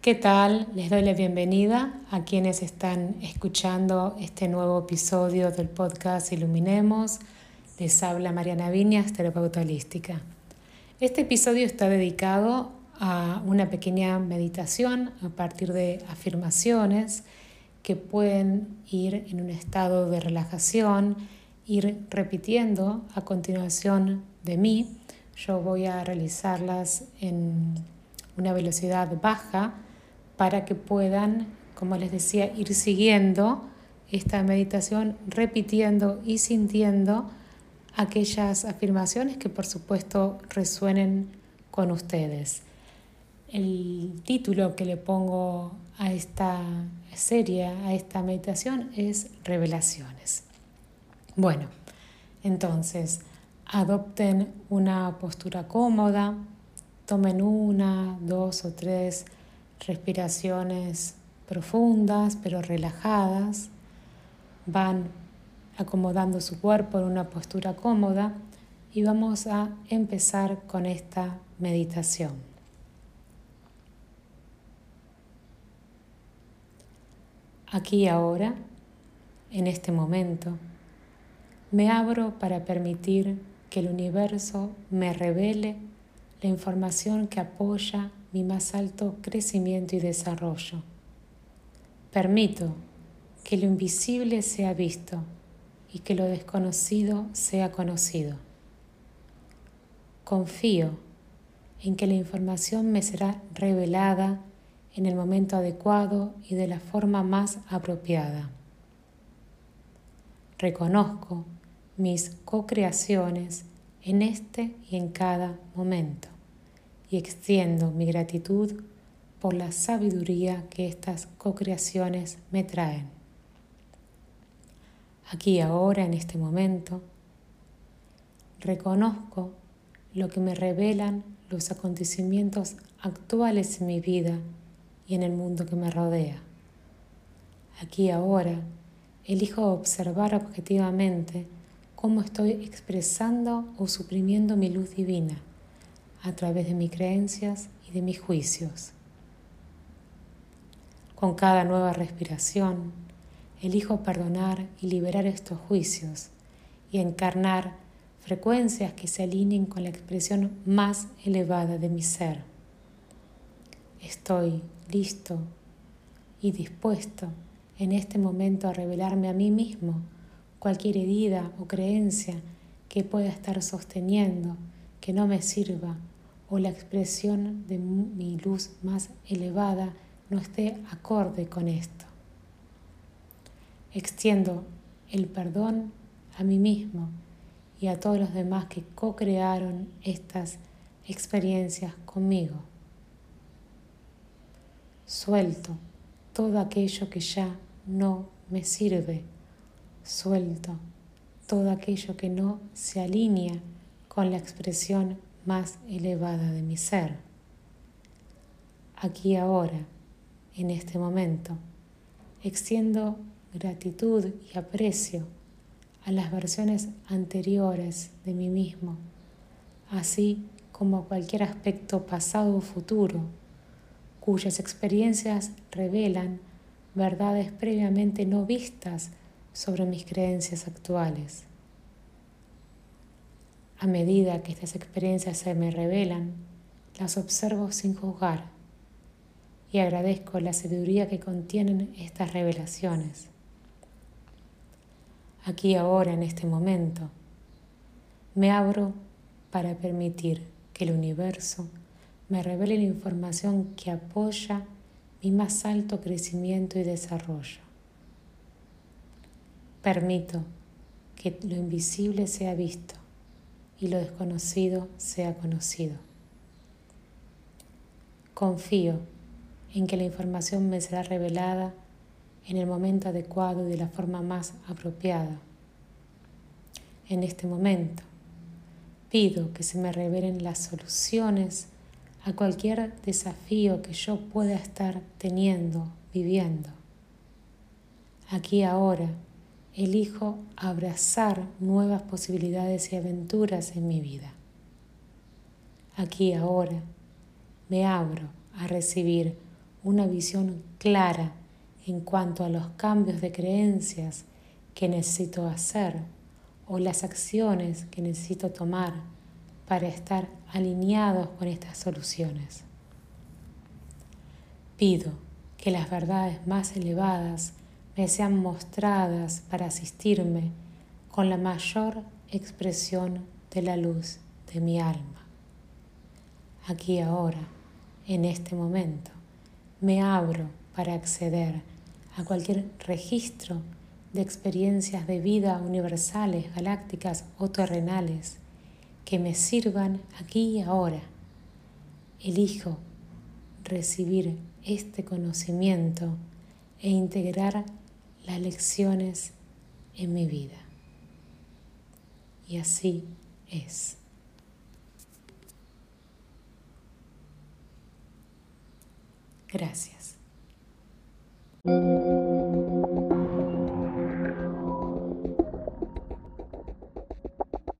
¿Qué tal? Les doy la bienvenida a quienes están escuchando este nuevo episodio del podcast Iluminemos. Les habla Mariana Viñas, terapeuta holística. Este episodio está dedicado a una pequeña meditación a partir de afirmaciones que pueden ir en un estado de relajación, ir repitiendo a continuación de mí. Yo voy a realizarlas en una velocidad baja para que puedan, como les decía, ir siguiendo esta meditación, repitiendo y sintiendo aquellas afirmaciones que por supuesto resuenen con ustedes. El título que le pongo a esta serie, a esta meditación, es Revelaciones. Bueno, entonces, adopten una postura cómoda, tomen una, dos o tres respiraciones profundas pero relajadas, van acomodando su cuerpo en una postura cómoda y vamos a empezar con esta meditación. Aquí ahora, en este momento, me abro para permitir que el universo me revele la información que apoya mi más alto crecimiento y desarrollo. Permito que lo invisible sea visto y que lo desconocido sea conocido. Confío en que la información me será revelada en el momento adecuado y de la forma más apropiada. Reconozco mis co-creaciones en este y en cada momento y extiendo mi gratitud por la sabiduría que estas co-creaciones me traen. Aquí ahora, en este momento, reconozco lo que me revelan los acontecimientos actuales en mi vida y en el mundo que me rodea. Aquí ahora, elijo observar objetivamente cómo estoy expresando o suprimiendo mi luz divina a través de mis creencias y de mis juicios. Con cada nueva respiración, elijo perdonar y liberar estos juicios y encarnar frecuencias que se alineen con la expresión más elevada de mi ser. Estoy listo y dispuesto en este momento a revelarme a mí mismo cualquier herida o creencia que pueda estar sosteniendo que no me sirva o la expresión de mi luz más elevada no esté acorde con esto. Extiendo el perdón a mí mismo y a todos los demás que co-crearon estas experiencias conmigo. Suelto todo aquello que ya no me sirve. Suelto todo aquello que no se alinea con la expresión más elevada de mi ser. Aquí ahora, en este momento, extiendo gratitud y aprecio a las versiones anteriores de mí mismo, así como a cualquier aspecto pasado o futuro, cuyas experiencias revelan verdades previamente no vistas sobre mis creencias actuales. A medida que estas experiencias se me revelan, las observo sin juzgar y agradezco la sabiduría que contienen estas revelaciones. Aquí ahora, en este momento, me abro para permitir que el universo me revele la información que apoya mi más alto crecimiento y desarrollo. Permito que lo invisible sea visto y lo desconocido sea conocido. Confío en que la información me será revelada en el momento adecuado y de la forma más apropiada. En este momento, pido que se me revelen las soluciones a cualquier desafío que yo pueda estar teniendo, viviendo. Aquí ahora, elijo abrazar nuevas posibilidades y aventuras en mi vida. Aquí ahora me abro a recibir una visión clara en cuanto a los cambios de creencias que necesito hacer o las acciones que necesito tomar para estar alineados con estas soluciones. Pido que las verdades más elevadas me sean mostradas para asistirme con la mayor expresión de la luz de mi alma. Aquí ahora, en este momento, me abro para acceder a cualquier registro de experiencias de vida universales, galácticas o terrenales que me sirvan aquí y ahora. Elijo recibir este conocimiento e integrar las lecciones en mi vida. Y así es. Gracias.